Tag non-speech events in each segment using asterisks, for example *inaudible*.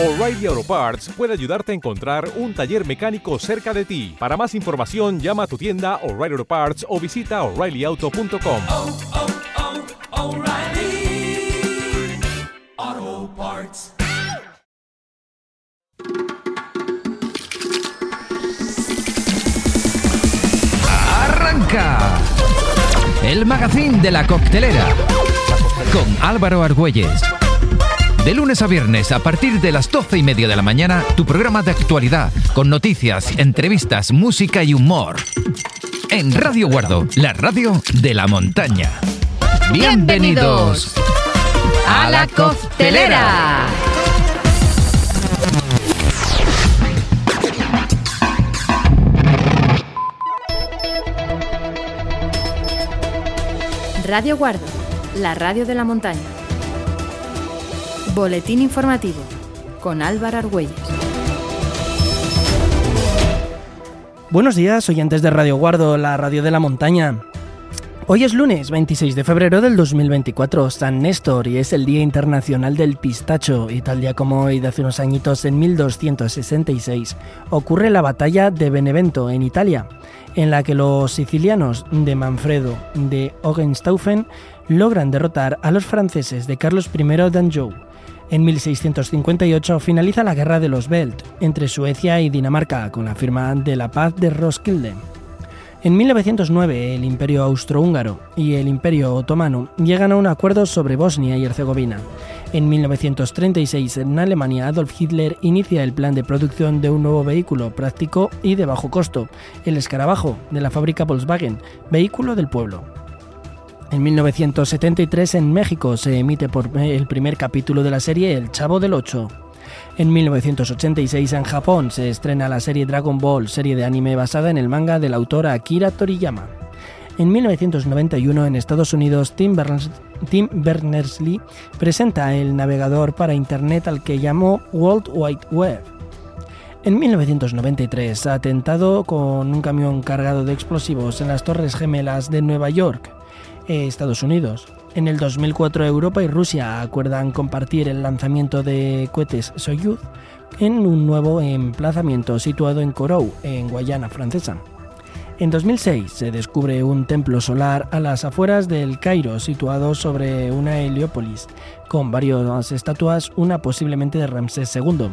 O'Reilly Auto Parts puede ayudarte a encontrar un taller mecánico cerca de ti. Para más información, llama a tu tienda O'Reilly Auto Parts o visita oreillyauto.com. oh, oh, Parts. ¡Arranca! El magazine de la coctelera. Con Álvaro Argüelles. De lunes a viernes, a partir de las doce y media de la mañana, tu programa de actualidad, con noticias, entrevistas, música y humor. En Radio Guardo, la radio de la montaña. Bienvenidos a la costelera. Radio Guardo, la radio de la montaña. Boletín informativo con Álvaro Argüelles. Buenos días, oyentes de Radio Guardo, la radio de la montaña. Hoy es lunes 26 de febrero del 2024, San Néstor, y es el Día Internacional del Pistacho. Y tal día como hoy, de hace unos añitos, en 1266, ocurre la batalla de Benevento, en Italia, en la que los sicilianos de Manfredo de Hohenstaufen logran derrotar a los franceses de Carlos I d'Anjou. En 1658 finaliza la Guerra de los Belt entre Suecia y Dinamarca con la firma de la paz de Roskilde. En 1909 el Imperio Austrohúngaro y el Imperio Otomano llegan a un acuerdo sobre Bosnia y Herzegovina. En 1936 en Alemania Adolf Hitler inicia el plan de producción de un nuevo vehículo práctico y de bajo costo, el escarabajo de la fábrica Volkswagen, vehículo del pueblo. En 1973 en México se emite por el primer capítulo de la serie El Chavo del Ocho. En 1986 en Japón se estrena la serie Dragon Ball, serie de anime basada en el manga del autor Akira Toriyama. En 1991 en Estados Unidos Tim, Tim Berners-Lee presenta el navegador para Internet al que llamó World Wide Web. En 1993 atentado con un camión cargado de explosivos en las Torres Gemelas de Nueva York. Estados Unidos. En el 2004 Europa y Rusia acuerdan compartir el lanzamiento de cohetes Soyuz en un nuevo emplazamiento situado en Corou, en Guayana Francesa. En 2006 se descubre un templo solar a las afueras del Cairo situado sobre una heliópolis, con varias estatuas, una posiblemente de Ramsés II.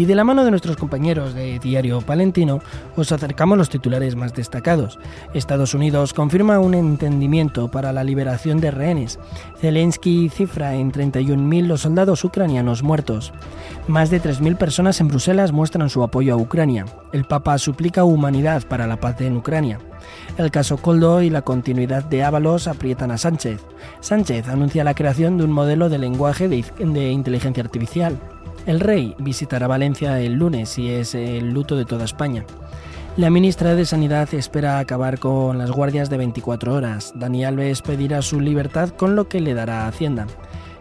Y de la mano de nuestros compañeros de Diario Palentino, os acercamos los titulares más destacados. Estados Unidos confirma un entendimiento para la liberación de rehenes. Zelensky cifra en 31.000 los soldados ucranianos muertos. Más de 3.000 personas en Bruselas muestran su apoyo a Ucrania. El Papa suplica humanidad para la paz en Ucrania. El caso Coldo y la continuidad de Ábalos aprietan a Sánchez. Sánchez anuncia la creación de un modelo de lenguaje de, de inteligencia artificial. El rey visitará Valencia el lunes y es el luto de toda España. La ministra de Sanidad espera acabar con las guardias de 24 horas. Dani Alves pedirá su libertad con lo que le dará Hacienda.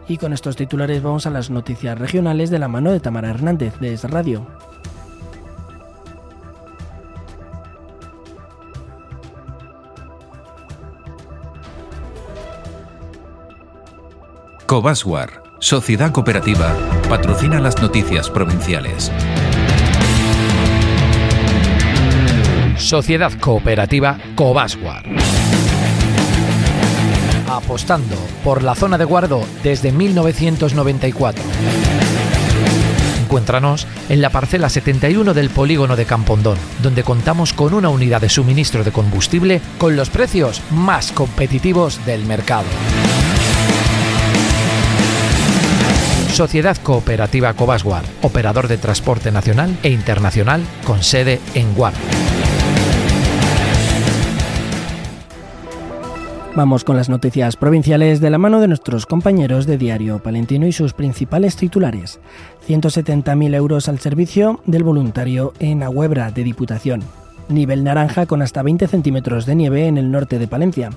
Y con estos titulares vamos a las noticias regionales de la mano de Tamara Hernández de Es Radio. Cobaswar, Sociedad Cooperativa, patrocina las noticias provinciales. Sociedad Cooperativa Cobaswar. Apostando por la zona de guardo desde 1994. Encuéntranos en la parcela 71 del polígono de Campondón, donde contamos con una unidad de suministro de combustible con los precios más competitivos del mercado. Sociedad Cooperativa Cobasguar, operador de transporte nacional e internacional con sede en Guar. Vamos con las noticias provinciales de la mano de nuestros compañeros de Diario Palentino y sus principales titulares. 170.000 euros al servicio del voluntario en Agüebra de Diputación. Nivel naranja con hasta 20 centímetros de nieve en el norte de Palencia.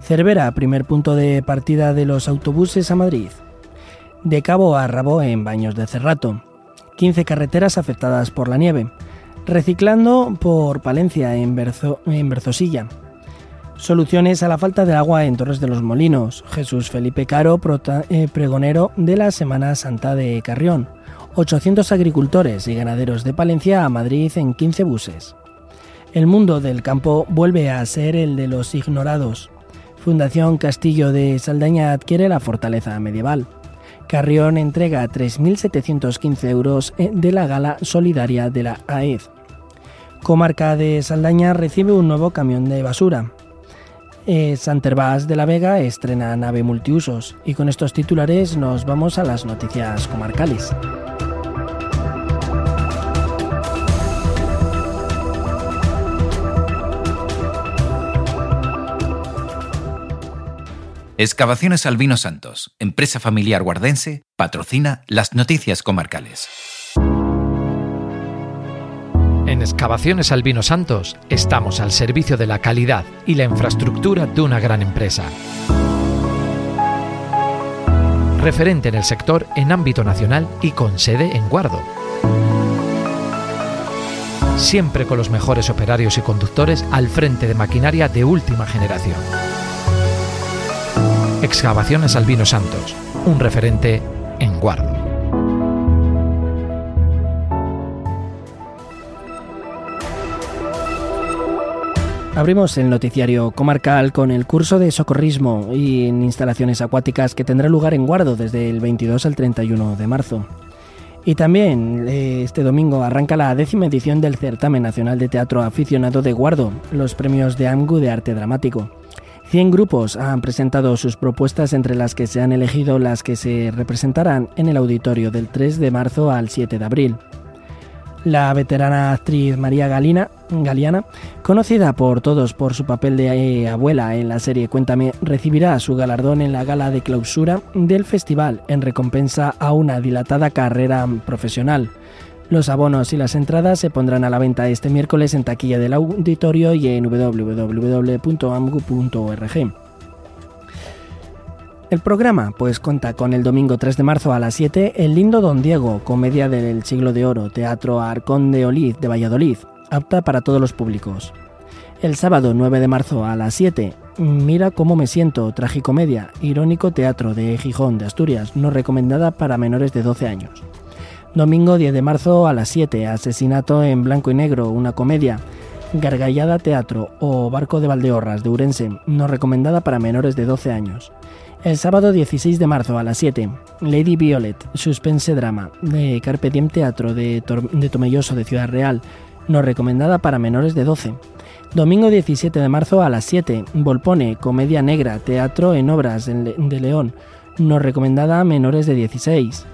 Cervera, primer punto de partida de los autobuses a Madrid. De Cabo a Rabo en Baños de Cerrato. 15 carreteras afectadas por la nieve. Reciclando por Palencia en, Berzo, en Berzosilla. Soluciones a la falta de agua en Torres de los Molinos. Jesús Felipe Caro, eh, pregonero de la Semana Santa de Carrión. 800 agricultores y ganaderos de Palencia a Madrid en 15 buses. El mundo del campo vuelve a ser el de los ignorados. Fundación Castillo de Saldaña adquiere la fortaleza medieval. Carrión entrega 3.715 euros eh, de la gala solidaria de la AED. Comarca de Saldaña recibe un nuevo camión de basura. Eh, Santervás de la Vega estrena nave multiusos y con estos titulares nos vamos a las noticias comarcales. Excavaciones Albino Santos, empresa familiar guardense, patrocina las noticias comarcales. En Excavaciones Albino Santos estamos al servicio de la calidad y la infraestructura de una gran empresa. Referente en el sector en ámbito nacional y con sede en Guardo. Siempre con los mejores operarios y conductores al frente de maquinaria de última generación. Excavaciones Albino Santos, un referente en Guardo. Abrimos el noticiario comarcal con el curso de socorrismo y en instalaciones acuáticas que tendrá lugar en Guardo desde el 22 al 31 de marzo. Y también eh, este domingo arranca la décima edición del Certamen Nacional de Teatro Aficionado de Guardo, los premios de AMGU de Arte Dramático. 100 grupos han presentado sus propuestas entre las que se han elegido las que se representarán en el auditorio del 3 de marzo al 7 de abril. La veterana actriz María Galina, Galiana, conocida por todos por su papel de eh, abuela en la serie Cuéntame, recibirá su galardón en la gala de clausura del festival en recompensa a una dilatada carrera profesional. Los abonos y las entradas se pondrán a la venta este miércoles en taquilla del auditorio y en www.amgu.org. El programa pues cuenta con el domingo 3 de marzo a las 7 El lindo Don Diego, comedia del siglo de oro, Teatro Arcón de Oliz de Valladolid, apta para todos los públicos. El sábado 9 de marzo a las 7 Mira cómo me siento, tragicomedia, irónico teatro de Gijón de Asturias, no recomendada para menores de 12 años. Domingo 10 de marzo a las 7 Asesinato en blanco y negro, una comedia. Gargallada Teatro o Barco de Valdeorras de Urense, no recomendada para menores de 12 años. El sábado 16 de marzo a las 7, Lady Violet, suspense drama, de Carpe Diem Teatro de, de Tomelloso de Ciudad Real, no recomendada para menores de 12. Domingo 17 de marzo a las 7, Volpone, comedia negra, teatro en obras de León, no recomendada a menores de 16.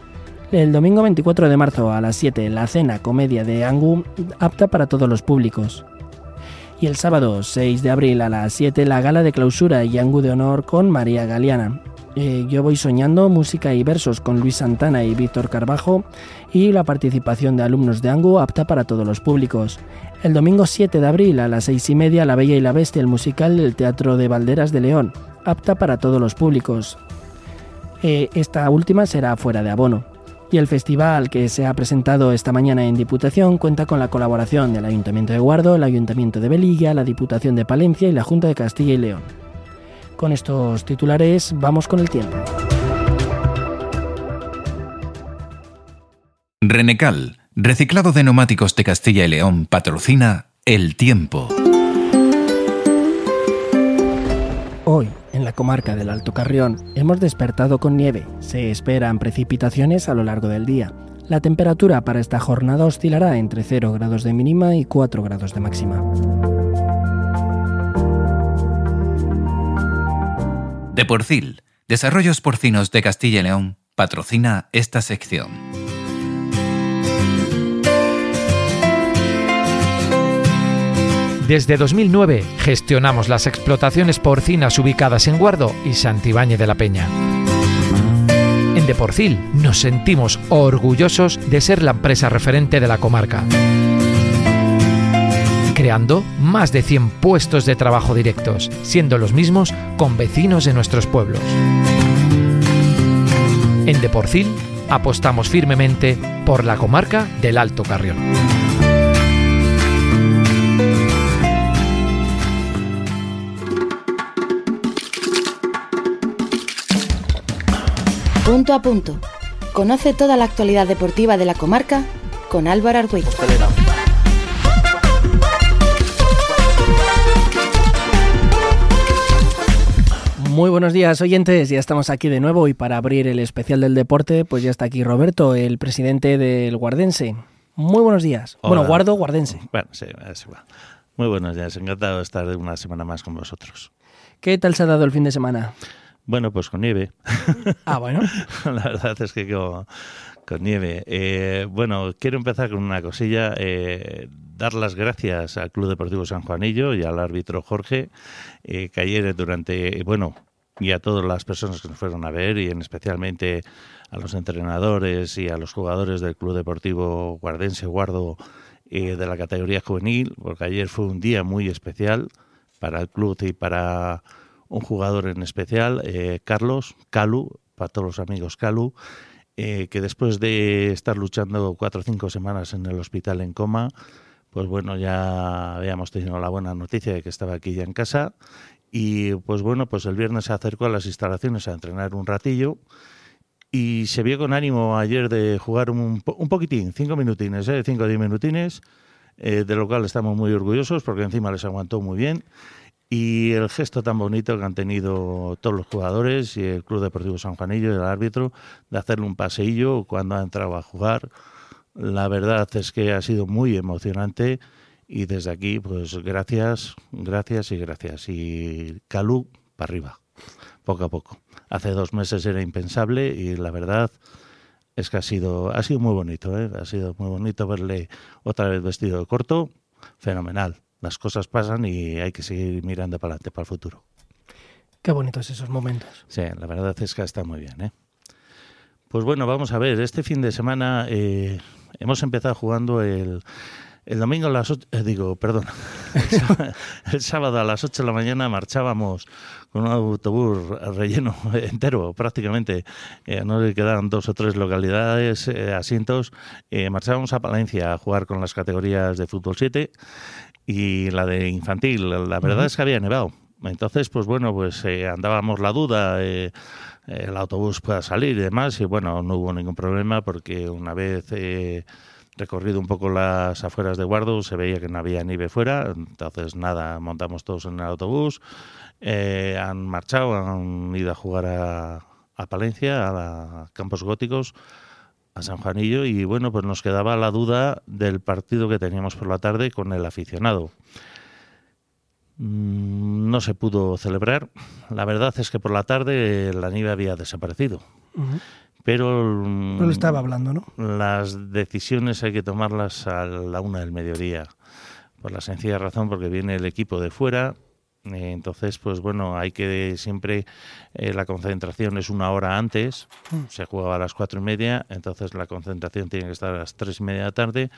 El domingo 24 de marzo a las 7, La Cena, comedia de Angu, apta para todos los públicos y el sábado 6 de abril a las 7 la gala de clausura y Angu de honor con María Galeana. Eh, yo voy soñando música y versos con Luis Santana y Víctor Carbajo y la participación de alumnos de Angu apta para todos los públicos. El domingo 7 de abril a las 6 y media La Bella y la Bestia, el musical del Teatro de Valderas de León, apta para todos los públicos. Eh, esta última será fuera de abono. Y el festival que se ha presentado esta mañana en Diputación cuenta con la colaboración del Ayuntamiento de Guardo, el Ayuntamiento de Belilla, la Diputación de Palencia y la Junta de Castilla y León. Con estos titulares vamos con el tiempo. Renecal, reciclado de neumáticos de Castilla y León, patrocina El Tiempo. Hoy, en la comarca del Alto Carrión, hemos despertado con nieve. Se esperan precipitaciones a lo largo del día. La temperatura para esta jornada oscilará entre 0 grados de mínima y 4 grados de máxima. De Porcil, Desarrollos Porcinos de Castilla y León, patrocina esta sección. Desde 2009 gestionamos las explotaciones porcinas ubicadas en Guardo y Santibáñez de la Peña. En Deporcil nos sentimos orgullosos de ser la empresa referente de la comarca, creando más de 100 puestos de trabajo directos, siendo los mismos con vecinos de nuestros pueblos. En Deporcil apostamos firmemente por la comarca del Alto Carrión. Punto a punto, Conoce toda la actualidad deportiva de la comarca con Álvaro Argüelles. Muy buenos días, oyentes. Ya estamos aquí de nuevo y para abrir el especial del deporte, pues ya está aquí Roberto, el presidente del Guardense. Muy buenos días. Hola. Bueno, Guardo, Guardense. Bueno, sí, es igual. Muy buenos días, encantado de estar una semana más con vosotros. ¿Qué tal se ha dado el fin de semana? Bueno, pues con nieve. *laughs* Ah, bueno. *laughs* La verdad es que con, con nieve. Eh, bueno, quiero empezar con una cosilla. eh, dar las gracias al Club Deportivo San Juanillo y al árbitro Jorge, eh, que ayer durante, bueno, y a todas las personas que nos fueron a ver, y en especialmente a los entrenadores y a los jugadores del Club Deportivo Guardense Guardo eh, de la categoría juvenil, porque ayer fue un día muy especial para el club y para un jugador en especial, eh, Carlos Calu, para todos los amigos Calu, eh, que después de estar luchando cuatro o cinco semanas en el hospital en coma, pues bueno, ya habíamos tenido la buena noticia de que estaba aquí ya en casa y pues bueno, pues el viernes se acercó a las instalaciones a entrenar un ratillo y se vio con ánimo ayer de jugar un, un poquitín, cinco minutines, ¿eh? cinco o diez minutines, de lo cual estamos muy orgullosos porque encima les aguantó muy bien. Y el gesto tan bonito que han tenido todos los jugadores y el Club Deportivo San Juanillo y el árbitro de hacerle un paseillo cuando ha entrado a jugar, la verdad es que ha sido muy emocionante y desde aquí, pues gracias, gracias y gracias. Y Calú para arriba, poco a poco. Hace dos meses era impensable y la verdad es que ha sido, ha sido muy bonito, ¿eh? ha sido muy bonito verle otra vez vestido de corto, fenomenal. Las cosas pasan y hay que seguir mirando para adelante, para el futuro. Qué bonitos esos momentos. Sí, la verdad es que está muy bien, ¿eh? Pues bueno, vamos a ver, este fin de semana eh, hemos empezado jugando el, el domingo a las 8, digo, perdón, *laughs* el sábado, el sábado a las 8 de la mañana marchábamos con un autobús relleno entero prácticamente, eh, no le quedaban dos o tres localidades, eh, asientos, eh, marchábamos a Palencia a jugar con las categorías de fútbol 7 y la de infantil, la verdad es que había nevado. Entonces, pues bueno, pues eh, andábamos la duda, eh, el autobús pueda salir y demás, y bueno, no hubo ningún problema porque una vez eh, recorrido un poco las afueras de Guardo se veía que no había nieve fuera, entonces nada, montamos todos en el autobús, eh, han marchado, han ido a jugar a, a Palencia, a, Campos Góticos, a San Juanillo, y bueno, pues nos quedaba la duda del partido que teníamos por la tarde con el aficionado. Mm, No se pudo celebrar. La verdad es que por la tarde la nieve había desaparecido. Pero No lo estaba hablando, ¿no? las decisiones hay que tomarlas a la una del mediodía. Por la sencilla razón porque viene el equipo de fuera. Eh, Entonces, pues bueno, hay que siempre, eh, la concentración es una hora antes, se juega a las cuatro y media, entonces la concentración tiene que estar a las tres y media de la tarde,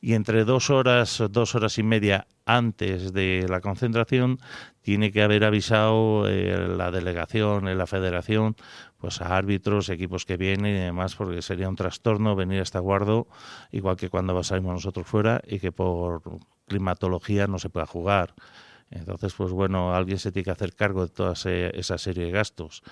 y entre dos horas, dos horas y media antes de la concentración, tiene que haber avisado eh, la delegación, la federación, pues a árbitros, equipos que vienen y demás, porque sería un trastorno venir hasta Guardo, igual que cuando salimos nosotros fuera, y que por climatología no se pueda jugar. Entonces, pues bueno, alguien se tiene que hacer cargo de toda esa serie de gastos.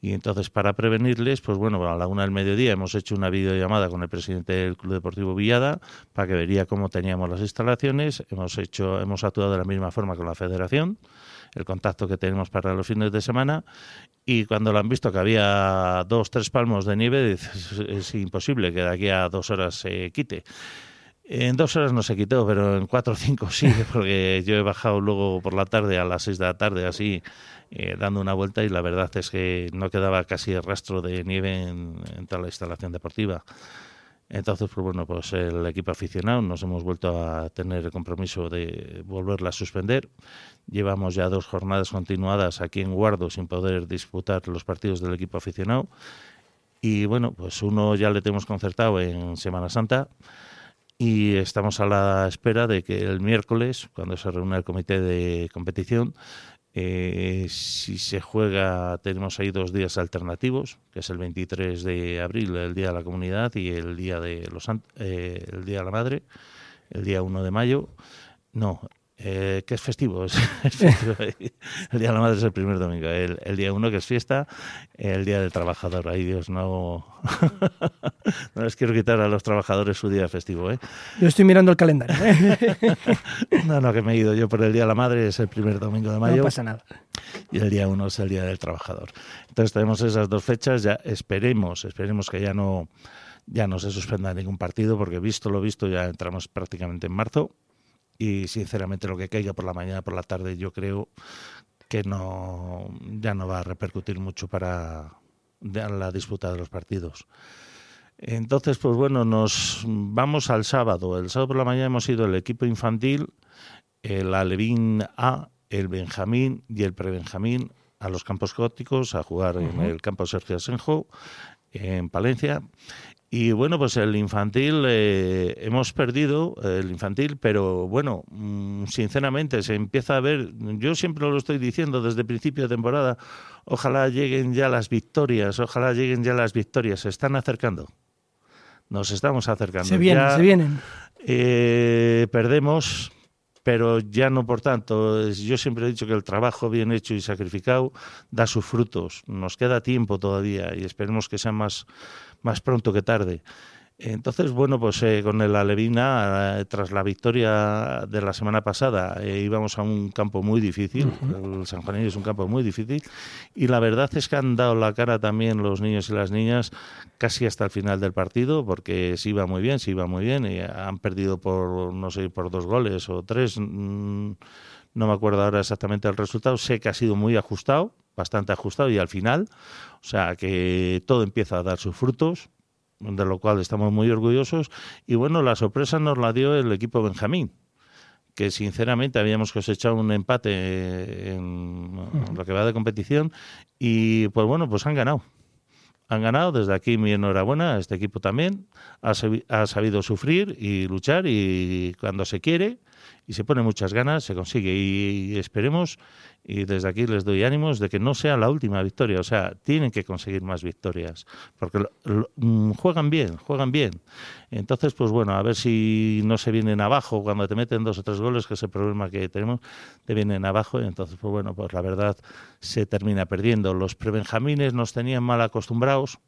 Y entonces, para prevenirles, pues bueno, a la una del mediodía hemos hecho una videollamada con el presidente del Club Deportivo Villada para que vería cómo teníamos las instalaciones. Hemos hecho, hemos actuado de la misma forma con la federación, el contacto que tenemos para los fines de semana. Y cuando lo han visto que había dos, tres palmos de nieve, es imposible que de aquí a dos horas se quite. En dos horas no se quitó, pero en cuatro o cinco sí, *laughs* porque yo he bajado luego por la tarde, a las seis de la tarde, así, eh, dando una vuelta, y la verdad es que no quedaba casi rastro de nieve en, en toda la instalación deportiva. Entonces, pues bueno, pues el equipo aficionado nos hemos vuelto a tener el compromiso de volverla a suspender. Llevamos ya dos jornadas continuadas aquí en Guardo sin poder disputar los partidos del equipo aficionado. Y bueno, pues uno ya le tenemos concertado en Semana Santa y estamos a la espera de que el miércoles, cuando se reúne el comité de competición, eh, si se juega, tenemos ahí dos días alternativos, que es el 23 de abril, el Día de la Comunidad, y el Día de los eh, el Día de la Madre, el día 1 de mayo. No, eh, que es festivo, es, *laughs* es festivo. El Día de la Madre es el primer domingo. El, el día uno, que es fiesta, el Día del Trabajador. Ay, Dios, no. *laughs* no les quiero quitar a los trabajadores su día festivo, ¿eh? Yo estoy mirando el calendario. ¿eh? *laughs* No, no, que me he ido yo por el Día de la Madre, es el primer domingo de mayo. No pasa nada. y el día uno es el día del trabajador. Entonces tenemos esas dos fechas, ya esperemos, esperemos que ya no ya no se suspenda ningún partido, porque visto lo visto ya entramos prácticamente en marzo y sinceramente lo que caiga por la mañana, por la tarde, yo creo que no ya no va a repercutir mucho para la disputa de los partidos. Entonces, pues bueno, nos vamos al sábado. El sábado por la mañana hemos ido el equipo infantil, el Alevín A, el Benjamín y el Prebenjamín a los campos góticos a jugar en el campo Sergio Asenjo en Palencia. Y bueno, pues el infantil eh, hemos perdido el infantil, pero bueno, mm, sinceramente se empieza a ver, yo siempre lo estoy diciendo desde principio de temporada, ojalá lleguen ya las victorias, ojalá lleguen ya las victorias, se están acercando. Nos estamos acercando. Se vienen, Ya, se vienen. eh, perdemos, pero ya no por tanto. Yo siempre he dicho que el trabajo bien hecho y sacrificado da sus frutos. Nos queda tiempo todavía y esperemos que sea más, más pronto que tarde. Entonces, bueno, pues eh, con el Alevina, eh, tras la victoria de la semana pasada, eh, íbamos a un campo muy difícil. El San Juanillo es un campo muy difícil. Y la verdad es que han dado la cara también los niños y las niñas casi hasta el final del partido, porque se iba muy bien, se iba muy bien. Y han perdido por, no sé, por dos goles o tres. mm, No me acuerdo ahora exactamente el resultado. Sé que ha sido muy ajustado, bastante ajustado. Y al final, o sea, que todo empieza a dar sus frutos de lo cual estamos muy orgullosos. Y bueno, la sorpresa nos la dio el equipo Benjamín, que sinceramente habíamos cosechado un empate en lo que va de competición y pues bueno, pues han ganado. Han ganado, desde aquí mi enhorabuena a este equipo también. Ha, sabi- ha sabido sufrir y luchar y cuando se quiere y se pone muchas ganas, se consigue. Y, esperemos, y desde aquí les doy ánimos de que no sea la última victoria. O sea, tienen que conseguir más victorias, porque mm, juegan bien, juegan bien. Entonces, pues bueno, a ver si no se vienen abajo cuando te meten dos o tres goles, que es el problema que tenemos, te vienen abajo. Y entonces, pues bueno, pues la verdad se termina perdiendo. Los prebenjamines nos tenían mal acostumbrados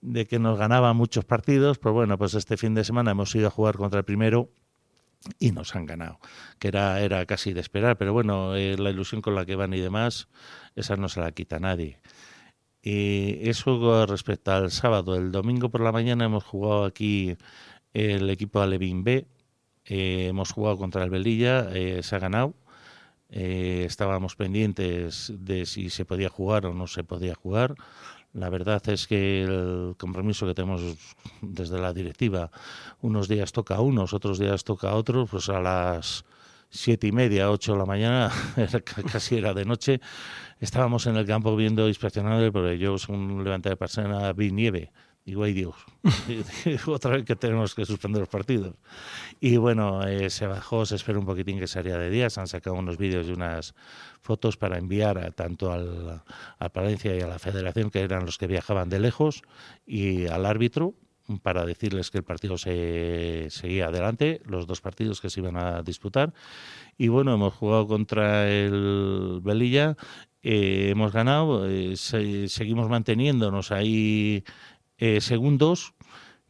de que nos ganaban muchos partidos, pues bueno, pues este fin de semana hemos ido a jugar contra el primero y nos han ganado, que era, era casi de esperar, pero bueno, eh, la ilusión con la que van y demás, esa no se la quita nadie. Y eso respecto al sábado. El domingo por la mañana hemos jugado aquí el equipo Alevín B, eh, hemos jugado contra el Velilla, eh, se ha ganado. Estábamos pendientes de si se podía jugar o no se podía jugar. La verdad es que el compromiso que tenemos desde la directiva, unos días toca a unos, otros días toca a otros, pues a las siete y media, ocho de la mañana, *laughs* casi era de noche, estábamos en el campo viendo, inspeccionando, porque yo, según levanta de persona, vi nieve. Digo, ay Dios, *laughs* otra vez que tenemos que suspender los partidos. Y bueno, eh, se bajó, se espera un poquitín que sería de día, se han sacado unos vídeos y unas fotos para enviar a, tanto al, a Palencia y a la Federación, que eran los que viajaban de lejos, y al árbitro, para decirles que el partido se seguía adelante, los dos partidos que se iban a disputar. Y bueno, hemos jugado contra el Velilla, eh, hemos ganado, eh, se- seguimos manteniéndonos ahí eh, segundos,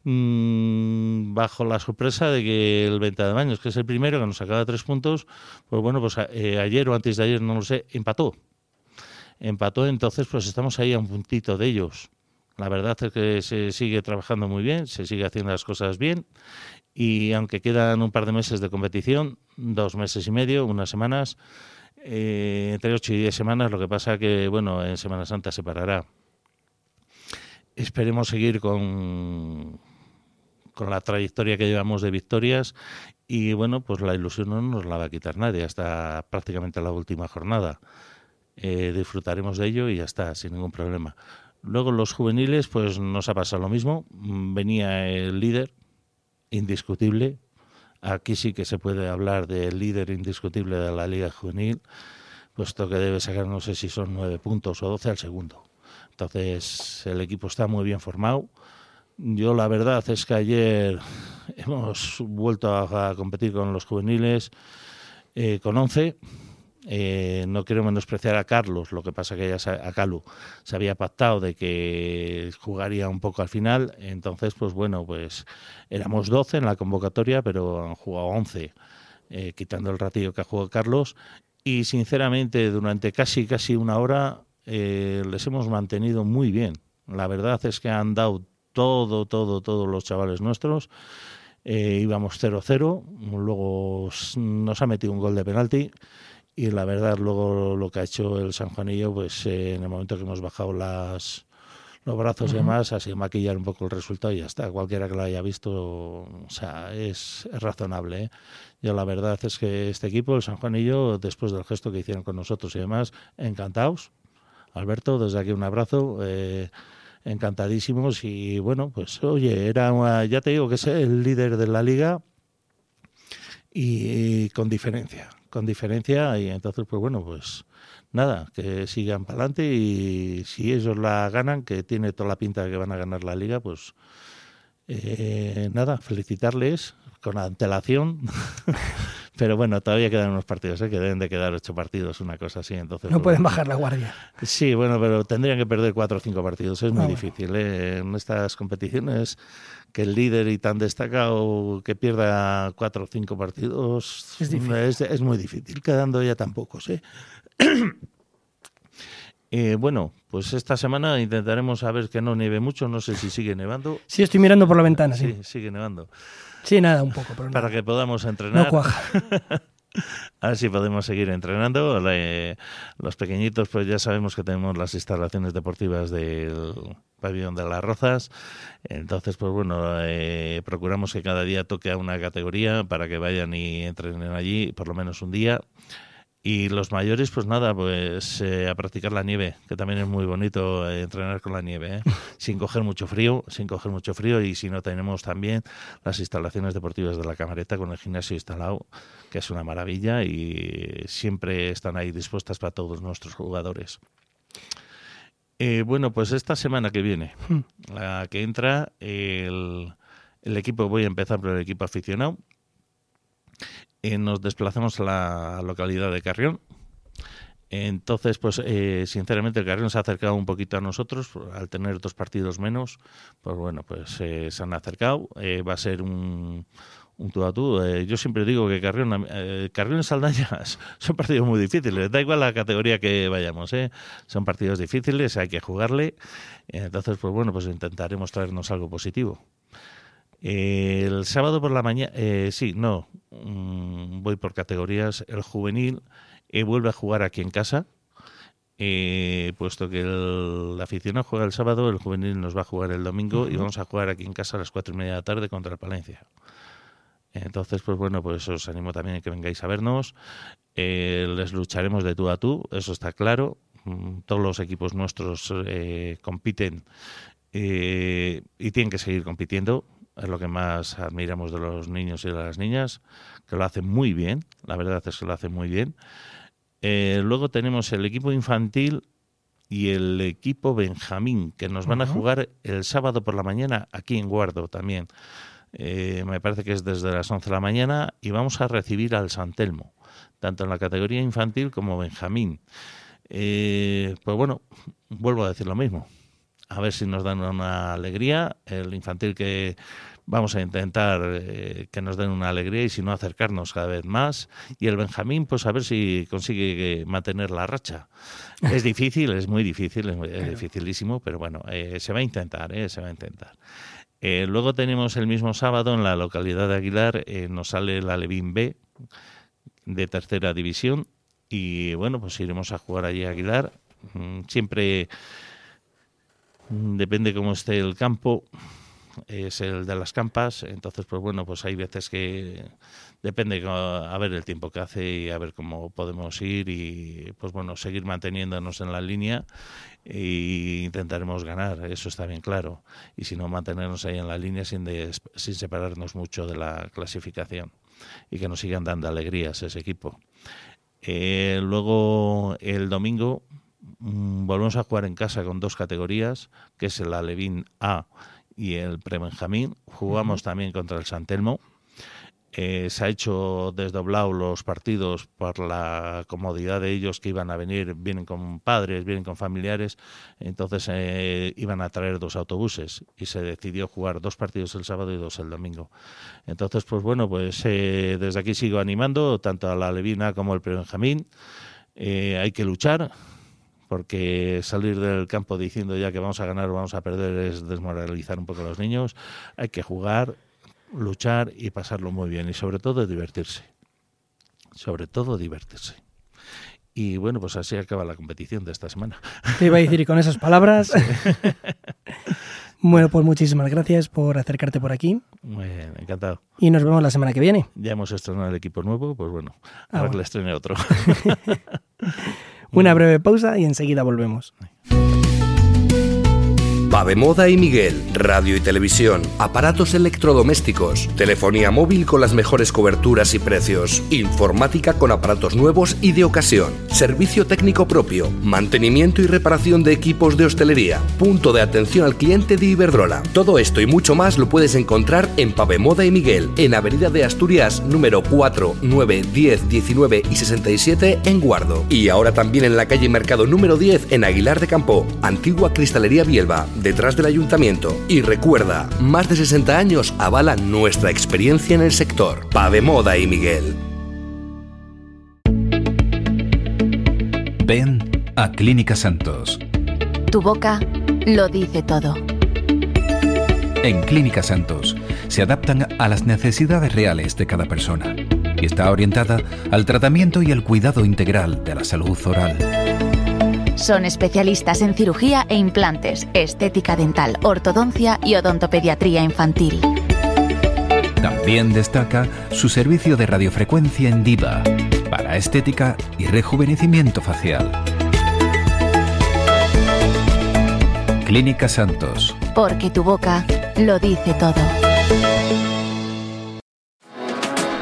mm, bajo la sorpresa de que el Venta de Baños, que es el primero, que nos acaba tres puntos, pues bueno, pues eh, ayer o antes de ayer, no lo sé, empató. Empató, entonces pues estamos ahí a un puntito de ellos. La verdad es que se sigue trabajando muy bien, se sigue haciendo las cosas bien y aunque quedan un par de meses de competición, dos meses y medio, unas semanas, eh, entre ocho y diez semanas, lo que pasa que, bueno, en Semana Santa se parará. Esperemos seguir con, con la trayectoria que llevamos de victorias y, bueno, pues la ilusión no nos la va a quitar nadie hasta prácticamente la última jornada. Eh, disfrutaremos de ello y ya está, sin ningún problema. Luego los juveniles, pues nos ha pasado lo mismo. Venía el líder, indiscutible. Aquí sí que se puede hablar del líder indiscutible de la Liga Juvenil, puesto que debe sacar, no sé si son nueve puntos o doce al segundo. Entonces, el equipo está muy bien formado. Yo la verdad es que ayer *laughs* hemos vuelto a, a competir con los juveniles. eh, con 11. Eh, no quiero menospreciar a Carlos, lo que pasa que ya a Calu se había pactado de que jugaría un poco al final, entonces pues bueno, pues éramos 12 en la convocatoria, pero han jugado 11, eh, quitando el ratillo que ha jugado Carlos, y sinceramente durante casi casi una hora eh, les hemos mantenido muy bien. La verdad es que han dado todo, todo, todos los chavales nuestros. Eh, íbamos 0-0, luego nos ha metido un gol de penalti y la verdad luego lo que ha hecho el San Juanillo, pues eh, en el momento que hemos bajado las los brazos y demás, ha sido maquillar un poco el resultado y ya está. Cualquiera que lo haya visto, o sea, es, es razonable. ¿eh? Yo la verdad es que este equipo, el San Juanillo, después del gesto que hicieron con nosotros y demás, encantados. Alberto, desde aquí un abrazo. eh, encantadísimos y bueno, pues oye, era ya te digo que es el líder de la liga y, con diferencia, con diferencia y entonces pues bueno, pues nada, que sigan para adelante y si ellos la ganan, que tiene toda la pinta de que van a ganar la liga, pues eh, nada, felicitarles con antelación. *laughs* Pero bueno, todavía quedan unos partidos, ¿eh? que deben de quedar ocho partidos, una cosa así. Entonces, No pues, pueden bueno. bajar la guardia. Sí, bueno, pero tendrían que perder cuatro o cinco partidos. Es muy Ah, difícil ¿eh? en estas competiciones que el líder y tan destacado que pierda cuatro o cinco partidos Es difícil. es, es muy difícil, quedando ya tan pocos. ¿eh? *clears throat* Eh, bueno, pues esta semana intentaremos saber que no nieve mucho. No sé si sigue nevando. Sí, estoy mirando por la ventana, sí. Sí, sigue nevando. Sí, nada, un poco, pero Para no, que podamos entrenar. no cuaja. *laughs* A ver si podemos seguir entrenando. Le- los pequeñitos, pues ya sabemos que tenemos las instalaciones deportivas del pabellón de las Rozas. Entonces, pues bueno, eh, procuramos que cada día toque a una categoría para que vayan y entrenen allí por lo menos un día. Y los mayores, pues nada, pues eh, a practicar la nieve, que también es muy bonito eh, entrenar con la nieve, ¿eh? *laughs* sin coger mucho frío, sin coger mucho frío. Y si no, tenemos también las instalaciones deportivas de la camareta con el gimnasio instalado, que es una maravilla y siempre están ahí dispuestas para todos nuestros jugadores. Eh, bueno, pues esta semana que viene, la que entra, el, el equipo, voy a empezar por el equipo aficionado. Eh, nos desplazamos a la localidad de Carrión. Entonces, pues eh, sinceramente el Carrión se ha acercado un poquito a nosotros al tener dos partidos menos. Pues bueno, pues eh, se han acercado. Eh, va a ser un, un tú a tú. Yo siempre digo que Carrión, Carrión y Saldaña *laughs* son partidos muy difíciles. Da igual la categoría que vayamos, ¿eh? son partidos difíciles, hay que jugarle. Entonces, pues bueno, pues intentaremos traernos algo positivo. Eh, el sábado por la mañana, eh, sí, no, mm, voy por categorías. El juvenil eh, vuelve a jugar aquí en casa, eh, puesto que el, aficionado juega el sábado, el juvenil nos va a jugar el domingo y vamos a jugar aquí en casa a las cuatro y media de la tarde contra el Palencia. Entonces, pues bueno, pues os animo también a que vengáis a vernos. Eh, les lucharemos de tú a tú, eso está claro. Mm, Todos los equipos nuestros compiten eh, y tienen que seguir compitiendo. Es lo que más admiramos de los niños y de las niñas, que lo hacen muy bien. La verdad es que lo hacen muy bien. Eh, luego tenemos el equipo infantil y el equipo Benjamín, que nos van a jugar el sábado por la mañana aquí en Guardo también. Eh, me parece que es desde las 11 de la mañana y vamos a recibir al San Telmo, tanto en la categoría infantil como Benjamín. Eh, pues bueno, vuelvo a decir lo mismo. A ver si nos dan una alegría. El infantil que vamos a intentar eh, que nos den una alegría y si no acercarnos cada vez más. Y el Benjamín, pues a ver si consigue eh, mantener la racha. Es *laughs* difícil, es muy difícil, es, muy- es dificilísimo, pero bueno, eh, se va a intentar, eh, se va a intentar. Luego tenemos el mismo sábado en la localidad de Aguilar, nos sale la Levín B de tercera división y bueno, pues iremos a jugar allí a Aguilar. Mm, Siempre depende cómo esté el campo, es el de las campas, entonces pues bueno, pues hay veces que depende a ver el tiempo que hace y a ver cómo podemos ir y pues bueno, seguir manteniéndonos en la línea e intentaremos ganar, eso está bien claro. Y si no, mantenernos ahí en la línea sin, des- sin separarnos mucho de la clasificación y que nos sigan dando alegrías ese equipo. Eh, luego el domingo mm, volvemos a jugar en casa con dos categorías, que es el Alevín A y el Prebenjamín. Jugamos también contra el San Telmo. eh, se ha hecho desdoblado los partidos por la comodidad de ellos que iban a venir, vienen con padres, vienen con familiares, entonces eh, iban a traer dos autobuses y se decidió jugar dos partidos el sábado y dos el domingo. Entonces, pues bueno, pues eh, desde aquí sigo animando tanto a la Levina como al Benjamín. Eh, hay que luchar, porque salir del campo diciendo ya que vamos a ganar o vamos a perder es desmoralizar un poco a los niños. Hay que jugar, luchar y pasarlo muy bien y sobre todo divertirse. Sobre todo divertirse. Y bueno, pues así acaba la competición de esta semana. Te iba a decir y con esas palabras. *laughs* bueno, pues muchísimas gracias por acercarte por aquí Muy bien, encantado. y nos vemos la semana que viene. Ya hemos estrenado el equipo nuevo, pues bueno, Ah, ahora que le estrene otro. *laughs* Una breve pausa y enseguida volvemos. Pave Moda y Miguel, radio y televisión, aparatos electrodomésticos, telefonía móvil con las mejores coberturas y precios, informática con aparatos nuevos y de ocasión, servicio técnico propio, mantenimiento y reparación de equipos de hostelería, punto de atención al cliente de Iberdrola. Todo esto y mucho más lo puedes encontrar en Pave Moda y Miguel, en Avenida de Asturias número 4, 9, 10, 19 y 67 en Guardo. Y ahora también en la calle Mercado número 10 en Aguilar de Campo, antigua Cristalería Bielba, detrás del ayuntamiento. Y recuerda, más de 60 años avalan nuestra experiencia en el sector. Pave Moda y Miguel. Ven a Clínica Santos. Tu boca lo dice todo. En Clínica Santos se adaptan a las necesidades reales de cada persona y está orientada al tratamiento y al cuidado integral de la salud oral. Son especialistas en cirugía e implantes, estética dental, ortodoncia y odontopediatría infantil. También destaca su servicio de radiofrecuencia en Diva para estética y rejuvenecimiento facial. Clínica Santos. Porque tu boca lo dice todo.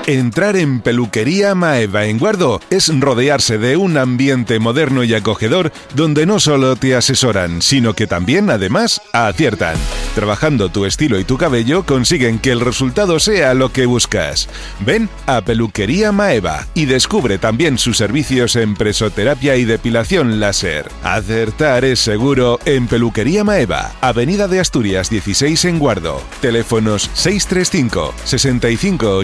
Entrar en Peluquería Maeva en Guardo es rodearse de un ambiente moderno y acogedor donde no solo te asesoran, sino que también, además, aciertan. Trabajando tu estilo y tu cabello consiguen que el resultado sea lo que buscas. Ven a Peluquería Maeva y descubre también sus servicios en presoterapia y depilación láser. Acertar es seguro en Peluquería Maeva, Avenida de Asturias 16 en Guardo. Teléfonos 635 65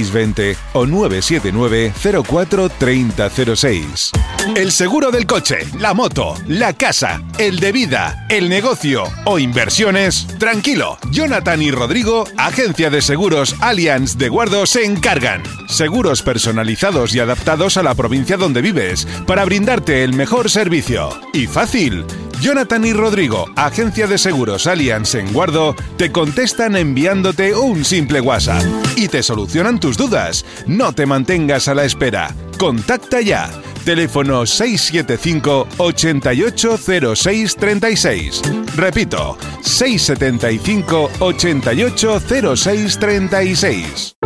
86 20 o 979 04 3006. El seguro del coche, la moto, la casa, el de vida, el negocio o inversiones, tranquilo. Jonathan y Rodrigo, agencia de seguros Allianz de Guardo, se encargan. Seguros personalizados y adaptados a la provincia donde vives para brindarte el mejor servicio. Y fácil. Jonathan y Rodrigo, agencia de seguros Allianz en Guardo, te contestan enviándote un simple WhatsApp y te solucionan tus dudas. No te mantengas a la espera. Contacta ya. Teléfono 675 880636. Repito, 675 880636.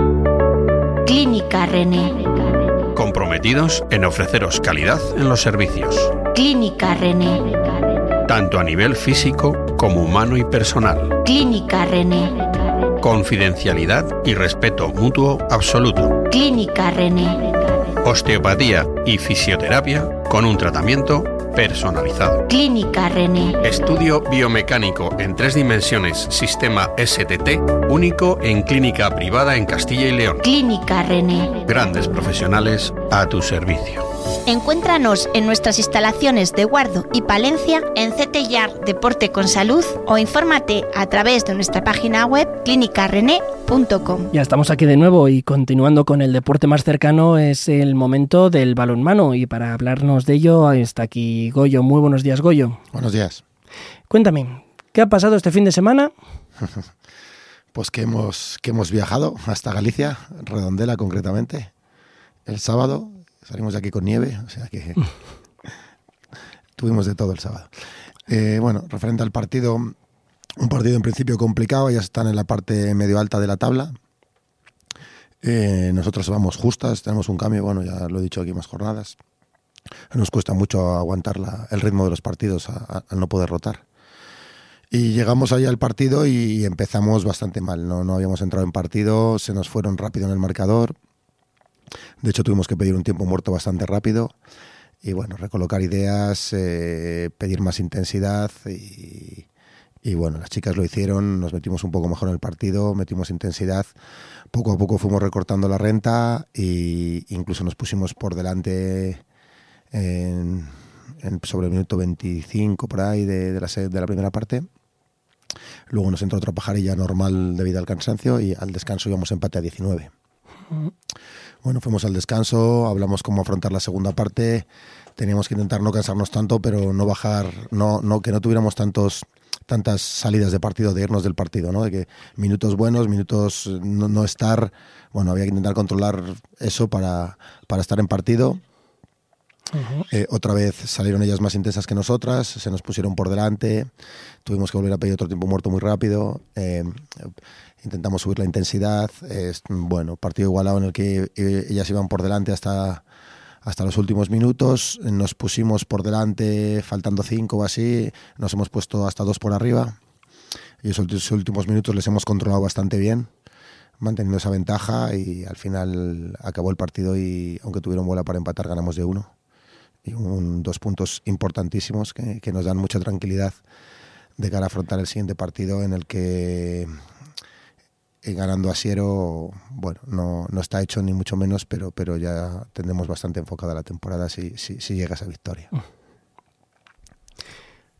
Clínica René. Comprometidos en ofreceros calidad en los servicios, Clínica René. Tanto a nivel físico como humano y personal. Clínica René. Confidencialidad y respeto mutuo absoluto. Clínica René. Osteopatía y fisioterapia con un tratamiento personalizado. Clínica René. Estudio biomecánico en tres dimensiones, sistema STT, único en clínica privada en Castilla y León. Clínica René. Grandes profesionales a tu servicio. Encuéntranos en nuestras instalaciones de Guardo y Palencia en CTYAR Deporte con Salud o infórmate a través de nuestra página web clínicarené.com. Ya estamos aquí de nuevo y continuando con el deporte más cercano es el momento del balonmano y para hablarnos de ello está aquí Goyo. Muy buenos días, Goyo. Buenos días. Cuéntame, ¿qué ha pasado este fin de semana? *laughs* Pues que hemos, que hemos viajado hasta Galicia, Redondela concretamente, el sábado. Salimos de aquí con nieve, o sea que *laughs* tuvimos de todo el sábado. Eh, bueno, referente al partido, un partido en principio complicado, ya están en la parte medio alta de la tabla. Eh, nosotros vamos justas, tenemos un cambio, bueno, ya lo he dicho aquí más jornadas. Nos cuesta mucho aguantar la- el ritmo de los partidos al no poder rotar. Y llegamos ahí al partido y empezamos bastante mal. No, no habíamos entrado en partido, se nos fueron rápido en el marcador. De hecho, tuvimos que pedir un tiempo muerto bastante rápido. Y bueno, recolocar ideas, eh, pedir más intensidad y, bueno, las chicas lo hicieron, nos metimos un poco mejor en el partido, metimos intensidad, poco a poco fuimos recortando la renta e incluso nos pusimos por delante en, sobre el minuto 25 por ahí de, de, la, de la primera parte. Luego nos entró otra pajarilla normal debido al cansancio y al descanso íbamos empate a 19. Bueno, fuimos al descanso, hablamos cómo afrontar la segunda parte. Teníamos que intentar no cansarnos tanto, pero no bajar, no, no que no tuviéramos tantos tantas salidas de partido, de irnos del partido, ¿no? De que minutos buenos, minutos no, no estar, bueno, había que intentar controlar eso para, para estar en partido. Uh -huh. eh, otra vez salieron ellas más intensas que nosotras, se nos pusieron por delante, tuvimos que volver a pedir otro tiempo muerto muy rápido, eh, intentamos subir la intensidad, eh, bueno, partido igualado en el que ellas iban por delante hasta hasta los últimos minutos. Nos pusimos por delante, faltando cinco o así. Nos hemos puesto hasta dos por arriba. Y esos últimos minutos les hemos controlado bastante bien, manteniendo esa ventaja. Y al final acabó el partido y, aunque tuvieron bola para empatar, ganamos de uno. Y dos puntos importantísimos que, que nos dan mucha tranquilidad de cara a afrontar el siguiente partido en el que ganando a Siero, bueno, no, no, está hecho ni mucho menos, pero, pero ya tendremos bastante enfocada la temporada si, si, si llega esa victoria.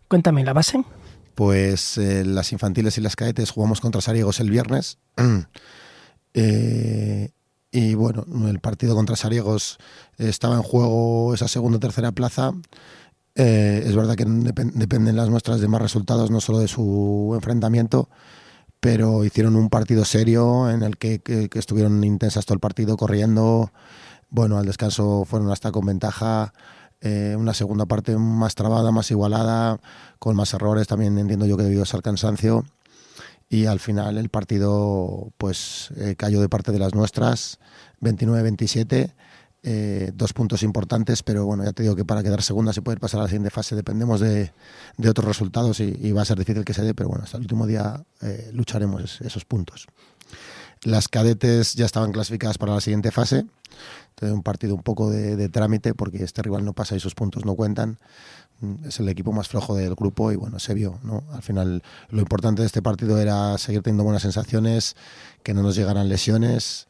Cuéntame, ¿la base? Pues eh, las infantiles y las cadetes jugamos contra Sariegos el viernes. *clears throat* eh, y bueno, el partido contra Sariegos estaba en juego esa segunda o tercera plaza. Eh, es verdad que dep dependen las nuestras de más resultados, no solo de su enfrentamiento, pero hicieron un partido serio en el que, que, que, estuvieron intensas todo el partido, corriendo. Bueno, al descanso fueron hasta con ventaja. Eh, una segunda parte más trabada, más igualada, con más errores, también entiendo yo que debido al cansancio. Y al final el partido pues eh, cayó de parte de las nuestras, 29-27. Eh, dos puntos importantes, pero bueno, ya te digo que para quedar segunda se puede pasar a la siguiente fase, dependemos de, de otros resultados y, y, va a ser difícil que se dé, pero bueno, hasta el último día eh, lucharemos esos puntos. Las cadetes ya estaban clasificadas para la siguiente fase, entonces un partido un poco de, de trámite porque este rival no pasa y sus puntos no cuentan. Es el equipo más flojo del grupo y bueno, se vio, ¿no? Al final lo importante de este partido era seguir teniendo buenas sensaciones, que no nos llegaran lesiones,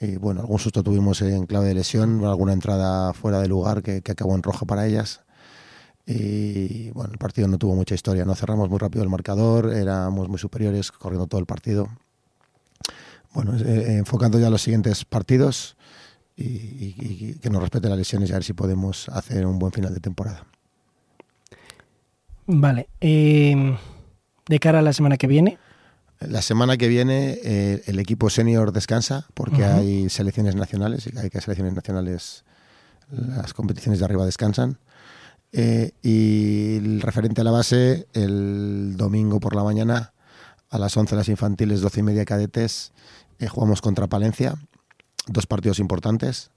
y bueno, algún susto tuvimos en clave de lesión, alguna entrada fuera de lugar que, acabó en roja para ellas. Y bueno, el partido no tuvo mucha historia, no cerramos muy rápido el marcador, éramos muy superiores corriendo todo el partido. Bueno, eh, enfocando ya los siguientes partidos y, que nos respeten las lesiones y a ver si podemos hacer un buen final de temporada. Vale, eh, de cara a la semana que viene, la semana que viene eh, el equipo senior descansa porque uh -huh. hay selecciones nacionales y hay que selecciones nacionales las competiciones de arriba descansan. Eh, y el referente a la base, el domingo por la mañana a las 11 las infantiles, 12 y media cadetes, eh, jugamos contra Palencia. Dos partidos importantes.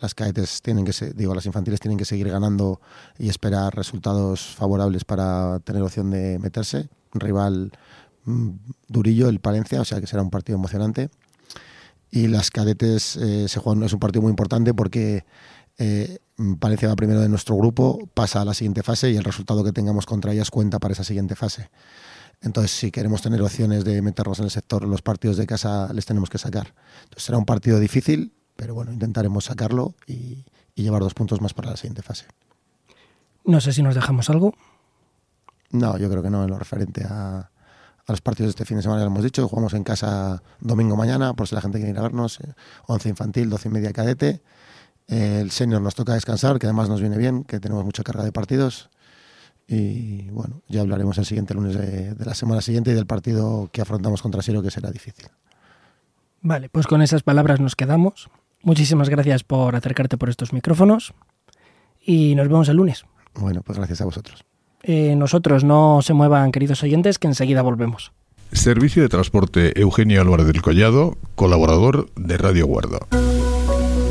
Las cadetes tienen que digo, las infantiles tienen que seguir ganando y esperar resultados favorables para tener opción de meterse. Rival durillo el Palencia, o sea que será un partido emocionante. Y las cadetes eh, se juegan, es un partido muy importante porque eh, Palencia va primero de nuestro grupo, pasa a la siguiente fase y el resultado que tengamos contra ellas cuenta para esa siguiente fase. Entonces, si queremos tener opciones de meternos en el sector, los partidos de casa les tenemos que sacar. Entonces, será un partido difícil, pero bueno, intentaremos sacarlo y, y llevar dos puntos más para la siguiente fase. No sé si nos dejamos algo. No, yo creo que no, en lo referente a, a los partidos de este fin de semana, ya lo hemos dicho, jugamos en casa domingo mañana, por si la gente quiere ir a vernos, 11 infantil, 12 y media cadete. El senior nos toca descansar, que además nos viene bien, que tenemos mucha carga de partidos. Y bueno, ya hablaremos el siguiente lunes de, de la semana siguiente y del partido que afrontamos contra Siro, que será difícil. Vale, pues con esas palabras nos quedamos. Muchísimas gracias por acercarte por estos micrófonos y nos vemos el lunes. Bueno, pues gracias a vosotros. Eh, nosotros no se muevan, queridos oyentes, que enseguida volvemos. Servicio de Transporte Eugenio Álvarez del Collado, colaborador de Radio Guardo.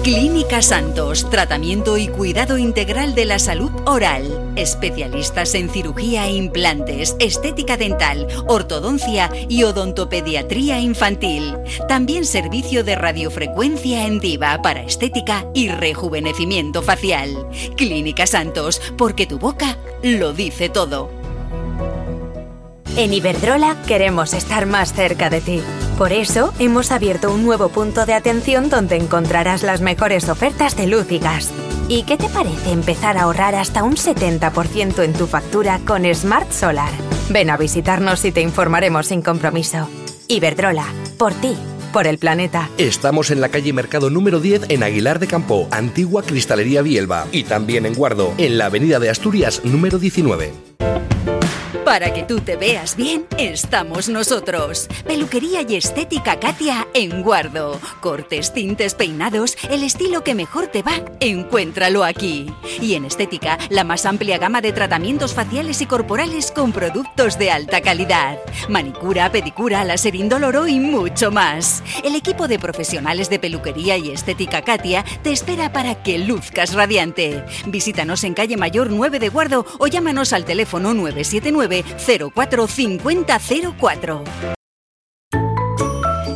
Clínica Santos, tratamiento y cuidado integral de la salud oral. Especialistas en cirugía e implantes, estética dental, ortodoncia y odontopediatría infantil. También servicio de radiofrecuencia en diva para estética y rejuvenecimiento facial. Clínica Santos, porque tu boca lo dice todo. En Iberdrola queremos estar más cerca de ti. Por eso hemos abierto un nuevo punto de atención donde encontrarás las mejores ofertas de luz y gas. ¿Y qué te parece empezar a ahorrar hasta un 70% en tu factura con Smart Solar? Ven a visitarnos y te informaremos sin compromiso. Iberdrola, por ti, por el planeta. Estamos en la calle Mercado número 10 en Aguilar de Campo, antigua Cristalería Bielba. Y también en Guardo, en la Avenida de Asturias número 19. Para que tú te veas bien, estamos nosotros. Peluquería y estética Katia en Guardo. Cortes, tintes, peinados, el estilo que mejor te va, encuéntralo aquí. Y en estética, la más amplia gama de tratamientos faciales y corporales con productos de alta calidad. Manicura, pedicura, láser indoloro y mucho más. El equipo de profesionales de peluquería y estética Katia te espera para que luzcas radiante. Visítanos en calle Mayor 9 de Guardo o llámanos al teléfono 979 045004.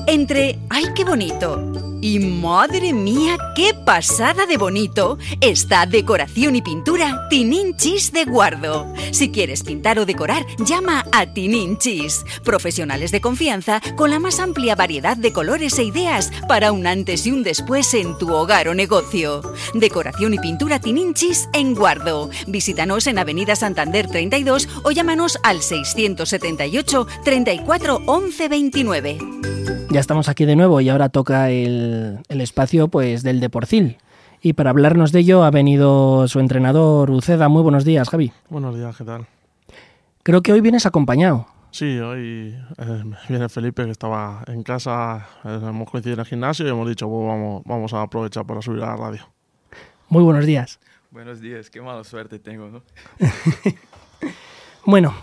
Entre ¡ay qué bonito! Y madre mía qué pasada de bonito está Decoración y Pintura Tininchis de Guardo. Si quieres pintar o decorar, llama a Tininchis, profesionales de confianza con la más amplia variedad de colores e ideas para un antes y un después en tu hogar o negocio. Decoración y Pintura Tininchis en Guardo. Visítanos en Avenida Santander 32 o llámanos al 678 34 11 29. Ya estamos aquí de nuevo y ahora toca el, el espacio pues del Deporcil. Y para hablarnos de ello ha venido su entrenador Uceda. Muy buenos días, Javi. Buenos días, ¿qué tal? Creo que hoy vienes acompañado. Sí, hoy eh, viene Felipe que estaba en casa, eh, hemos coincidido en el gimnasio y hemos dicho, "Bueno, vamos, vamos a aprovechar para subir a la radio. Muy buenos días. Buenos días, qué mala suerte tengo, ¿no? *laughs* Bueno,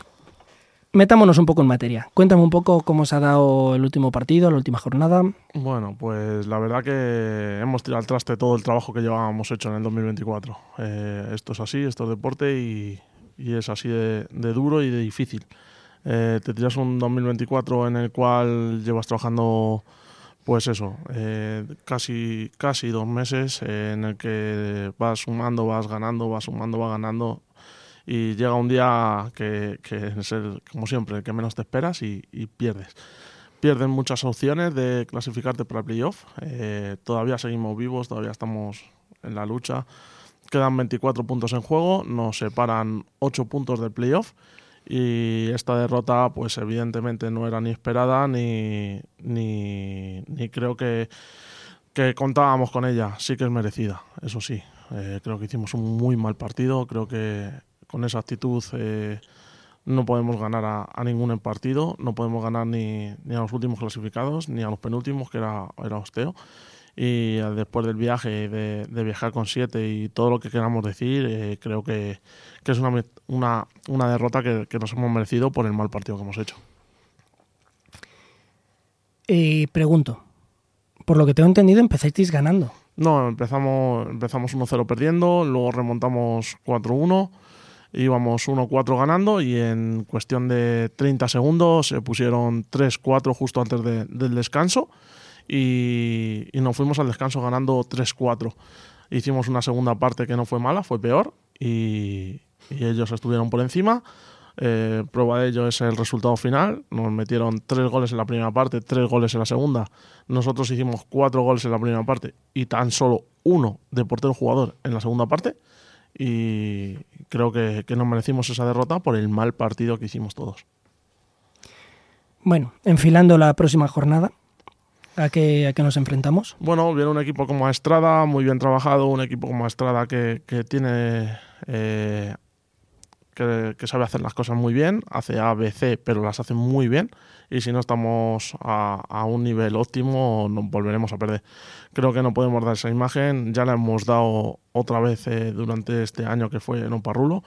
metámonos un poco en materia. Cuéntame un poco cómo se ha dado el último partido, la última jornada. Bueno, pues la verdad que hemos tirado al traste todo el trabajo que llevábamos hecho en el 2024. Eh, esto es así, esto es deporte y, y es así de, de duro y de difícil. Eh, te tiras un 2024 en el cual llevas trabajando, pues eso, eh, casi, casi dos meses eh, en el que vas sumando, vas ganando, vas sumando, vas ganando y llega un día que, que es el, como siempre, el que menos te esperas y, y pierdes. Pierden muchas opciones de clasificarte para playoff. Eh, todavía seguimos vivos, todavía estamos en la lucha. Quedan 24 puntos en juego, nos separan 8 puntos del playoff y esta derrota pues evidentemente no era ni esperada ni, ni, ni creo que, que contábamos con ella. Sí que es merecida, eso sí. Eh, creo que hicimos un muy mal partido, creo que con esa actitud eh, no podemos ganar a, a ningún partido, no podemos ganar ni, ni, a los últimos clasificados, ni a los penúltimos, que era, era Osteo. Y eh, después del viaje, de, de, viajar con siete y todo lo que queramos decir, eh, creo que, que, es una, una, una derrota que, que, nos hemos merecido por el mal partido que hemos hecho. Eh, pregunto, por lo que tengo entendido, empezasteis ganando. No, empezamos, empezamos 1-0 perdiendo, luego remontamos 4-1 íbamos 1-4 ganando y en cuestión de 30 segundos se pusieron 3-4 justo antes de, del descanso y, y, nos fuimos al descanso ganando 3-4. Hicimos una segunda parte que no fue mala, fue peor y, y ellos estuvieron por encima. Eh, prueba de ello es el resultado final. Nos metieron tres goles en la primera parte, tres goles en la segunda. Nosotros hicimos cuatro goles en la primera parte y tan solo uno de portero jugador en la segunda parte y creo que, que, nos merecimos esa derrota por el mal partido que hicimos todos. Bueno, enfilando la próxima jornada, ¿a qué, a qué nos enfrentamos? Bueno, viene un equipo como Estrada, muy bien trabajado, un equipo como Estrada que, que tiene... Eh, que, que, sabe hacer las cosas muy bien, hace A, B, C, pero las hace muy bien. Y si no estamos a, a, un nivel óptimo, nos volveremos a perder. Creo que no podemos dar esa imagen. Ya la hemos dado otra vez eh, durante este año que fue en un parrulo.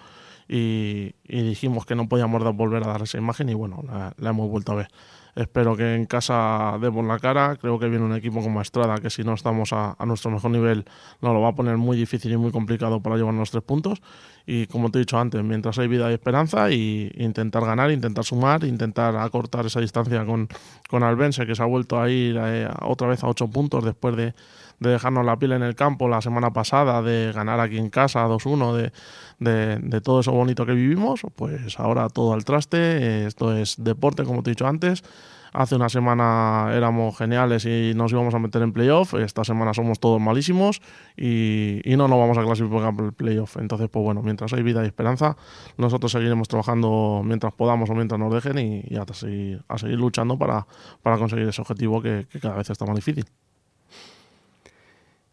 Y, y, dijimos que no podíamos volver a dar esa imagen y bueno, la, la hemos vuelto a ver. Espero que en casa demos la cara. Creo que viene un equipo como Estrada, que si no estamos a, a nuestro mejor nivel, nos lo va a poner muy difícil y muy complicado para llevarnos tres puntos. Y como te he dicho antes, mientras hay vida y esperanza, y intentar ganar, intentar sumar, intentar acortar esa distancia con, con Albense, que se ha vuelto a ir eh, otra vez a ocho puntos después de, de dejarnos la piel en el campo la semana pasada, de ganar aquí en casa 2-1, de, de, todo eso bonito que vivimos, pues ahora todo al traste, esto es deporte, como te he dicho antes. Hace una semana éramos geniales y nos íbamos a meter en playoff, esta semana somos todos malísimos y, y no nos vamos a clasificar por el playoff. Entonces, pues bueno, mientras hay vida y esperanza, nosotros seguiremos trabajando mientras podamos o mientras nos dejen y, y a seguir luchando para, para conseguir ese objetivo que, que cada vez está más difícil.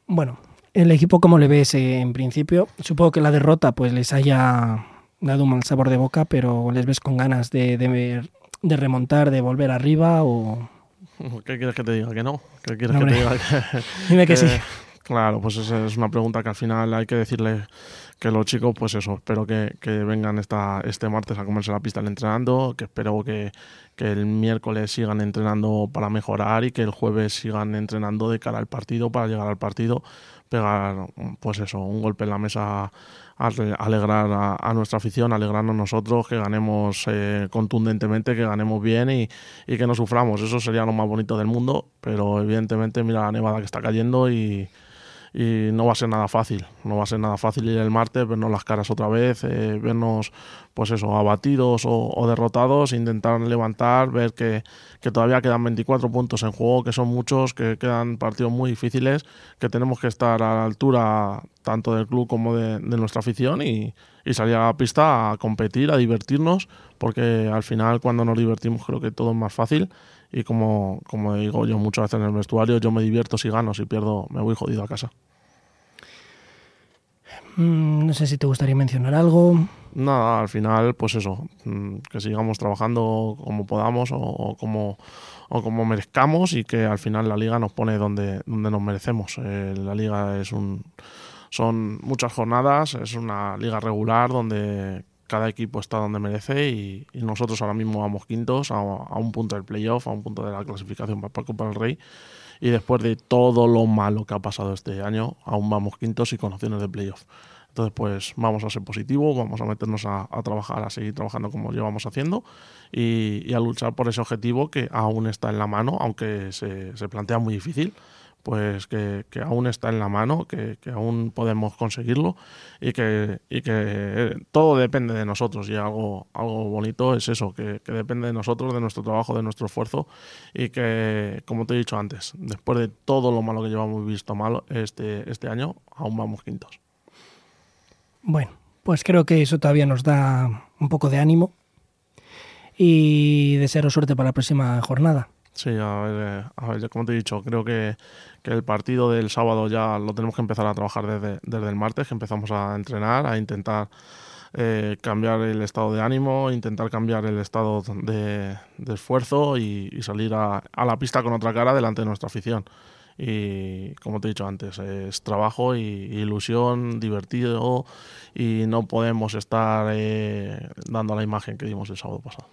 Bueno, el equipo, como le ves eh, en principio? Supongo que la derrota pues les haya dado un mal sabor de boca, pero les ves con ganas de, de, de remontar, de volver arriba o... *laughs* ¿Qué quieres que te diga? ¿Que no? ¿Qué quieres que te diga? Que- *laughs* *laughs* Dime que que- sí. Claro, pues esa es una pregunta que al final hay que decirle que los chicos, pues eso, espero que, que vengan esta, este martes a comerse la pista entrenando, que espero que, que el miércoles sigan entrenando para mejorar y que el jueves sigan entrenando de cara al partido, para llegar al partido, pegar, pues eso, un golpe en la mesa, ale- alegrar a, a nuestra afición, alegrarnos nosotros, que ganemos eh, contundentemente, que ganemos bien y, y que no suframos. Eso sería lo más bonito del mundo, pero evidentemente mira la nevada que está cayendo y, y no va a ser nada fácil. No va a ser nada fácil ir el martes, vernos las caras otra vez, eh, vernos, pues eso, abatidos o, derrotados, intentar levantar, ver que, que todavía quedan 24 puntos en juego, que son muchos, que quedan partidos muy difíciles, que tenemos que estar a la altura tanto del club como de, de nuestra afición y, y salir a la pista a competir, a divertirnos, porque al final cuando nos divertimos creo que todo es más fácil y como, como digo yo muchas veces en el vestuario, yo me divierto si gano, si pierdo me voy jodido a casa. Mm, no sé si te gustaría mencionar algo. Nada, al final, pues eso, mm, que sigamos trabajando como podamos o, o como, o como merezcamos y que al final la liga nos pone donde, donde nos merecemos. Eh, la liga es un, son muchas jornadas, es una liga regular donde cada equipo está donde merece y, y nosotros ahora mismo vamos quintos a, a un punto del playoff, a un punto de la clasificación para la Copa del Rey y después de todo lo malo que ha pasado este año, aún vamos quintos y con opciones de playoff. Entonces, pues vamos a ser positivos, vamos a meternos a, a trabajar, a seguir trabajando como llevamos haciendo y, y a luchar por ese objetivo que aún está en la mano, aunque se, se plantea muy difícil, pues que, aún está en la mano, que, aún podemos conseguirlo y que, eh, todo depende de nosotros y algo, algo bonito es eso, que, depende de nosotros, de nuestro trabajo, de nuestro esfuerzo y que, como te he dicho antes, después de todo lo malo que llevamos visto malo este, este año, aún vamos quintos. Bueno, pues creo que eso todavía nos da un poco de ánimo y desearos suerte para la próxima jornada. Sí, a ver, eh, a ver, ya como te he dicho, creo que, que el partido del sábado ya lo tenemos que empezar a trabajar desde, desde el martes, que empezamos a entrenar, a intentar eh, cambiar el estado de ánimo, intentar cambiar el estado de, esfuerzo y, y salir a, a la pista con otra cara delante de nuestra afición. Y como te he dicho antes, es trabajo y ilusión, divertido y no podemos estar eh, dando la imagen que dimos el sábado pasado.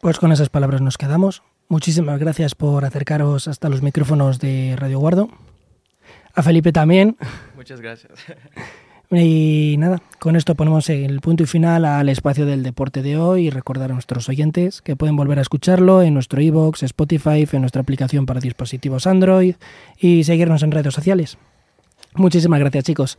Pues con esas palabras nos quedamos. Muchísimas gracias por acercaros hasta los micrófonos de Radio Guardo. A Felipe también. Muchas gracias. Y nada, con esto ponemos el punto y final al espacio del deporte de hoy y recordar a nuestros oyentes que pueden volver a escucharlo en nuestro iBox, Spotify, en nuestra aplicación para dispositivos Android y seguirnos en redes sociales. Muchísimas gracias chicos.